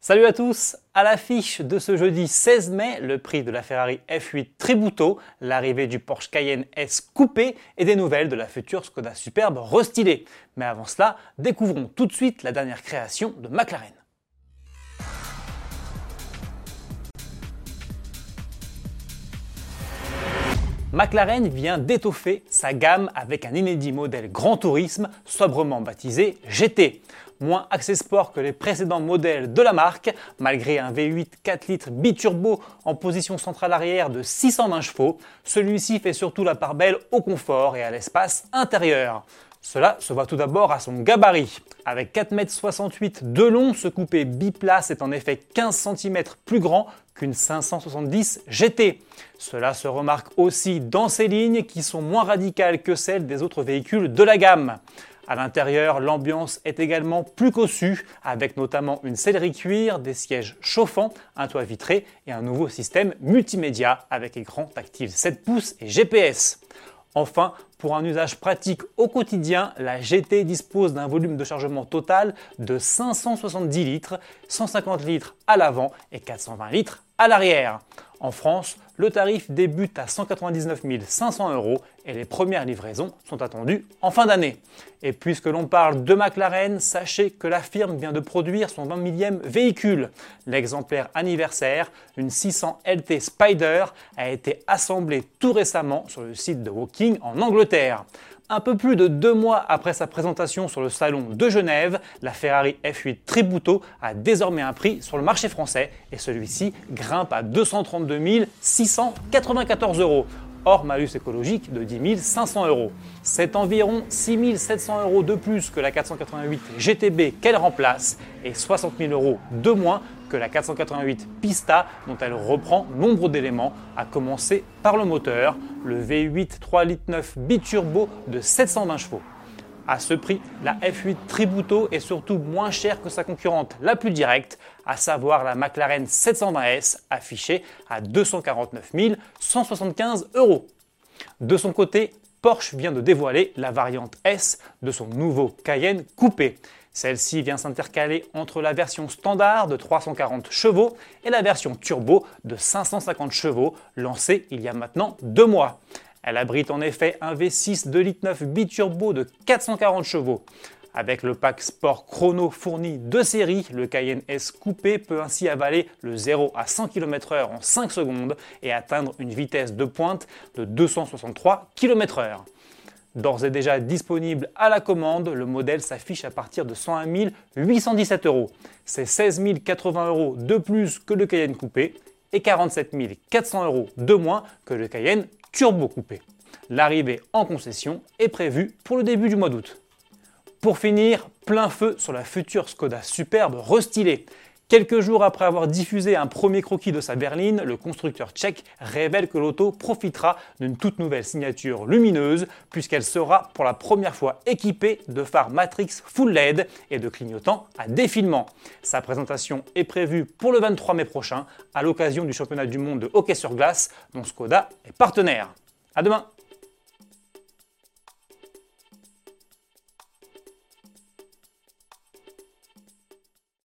Salut à tous À l'affiche de ce jeudi 16 mai, le prix de la Ferrari F8 Tributo, l'arrivée du Porsche Cayenne S coupé et des nouvelles de la future Skoda Superbe restylée. Mais avant cela, découvrons tout de suite la dernière création de McLaren. McLaren vient d'étoffer sa gamme avec un inédit modèle Grand Tourisme, sobrement baptisé GT moins accès sport que les précédents modèles de la marque, malgré un V8 4 litres biturbo en position centrale arrière de 620 chevaux, celui-ci fait surtout la part belle au confort et à l'espace intérieur. Cela se voit tout d'abord à son gabarit. Avec 4,68 m de long, ce coupé biplace est en effet 15 cm plus grand qu'une 570 GT. Cela se remarque aussi dans ses lignes qui sont moins radicales que celles des autres véhicules de la gamme. À l'intérieur, l'ambiance est également plus cossue, avec notamment une sellerie cuir, des sièges chauffants, un toit vitré et un nouveau système multimédia avec écran tactile 7 pouces et GPS. Enfin, pour un usage pratique au quotidien, la GT dispose d'un volume de chargement total de 570 litres, 150 litres à l'avant et 420 litres à l'arrière. En France, le tarif débute à 199 500 euros et les premières livraisons sont attendues en fin d'année. Et puisque l'on parle de McLaren, sachez que la firme vient de produire son 20 millième véhicule. L'exemplaire anniversaire, une 600 LT Spider, a été assemblé tout récemment sur le site de Walking en Angleterre. Un peu plus de deux mois après sa présentation sur le salon de Genève, la Ferrari F8 Tributo a désormais un prix sur le marché français et celui-ci grimpe à 232 694 euros malus écologique de 10 500 euros. C'est environ 6 700 euros de plus que la 488 GTB qu'elle remplace et 60 000 euros de moins que la 488 Pista dont elle reprend nombre d'éléments, à commencer par le moteur, le V8 3 litres 9 biturbo de 720 chevaux. À ce prix, la F8 Tributo est surtout moins chère que sa concurrente la plus directe, à savoir la McLaren 720S affichée à 249 175 euros. De son côté, Porsche vient de dévoiler la variante S de son nouveau Cayenne coupé. Celle-ci vient s'intercaler entre la version standard de 340 chevaux et la version turbo de 550 chevaux lancée il y a maintenant deux mois. Elle abrite en effet un V6 2 litres 9 biturbo de 440 chevaux. Avec le pack Sport Chrono fourni de série, le Cayenne S coupé peut ainsi avaler le 0 à 100 km/h en 5 secondes et atteindre une vitesse de pointe de 263 km/h. D'ores et déjà disponible à la commande, le modèle s'affiche à partir de 101 817 euros. C'est 16 080 euros de plus que le Cayenne coupé et 47 400 euros de moins que le Cayenne turbo coupé. L'arrivée en concession est prévue pour le début du mois d'août. Pour finir, plein feu sur la future Skoda Superbe restylée. Quelques jours après avoir diffusé un premier croquis de sa berline, le constructeur tchèque révèle que l'auto profitera d'une toute nouvelle signature lumineuse puisqu'elle sera pour la première fois équipée de phares Matrix Full LED et de clignotants à défilement. Sa présentation est prévue pour le 23 mai prochain à l'occasion du championnat du monde de hockey sur glace dont Skoda est partenaire. À demain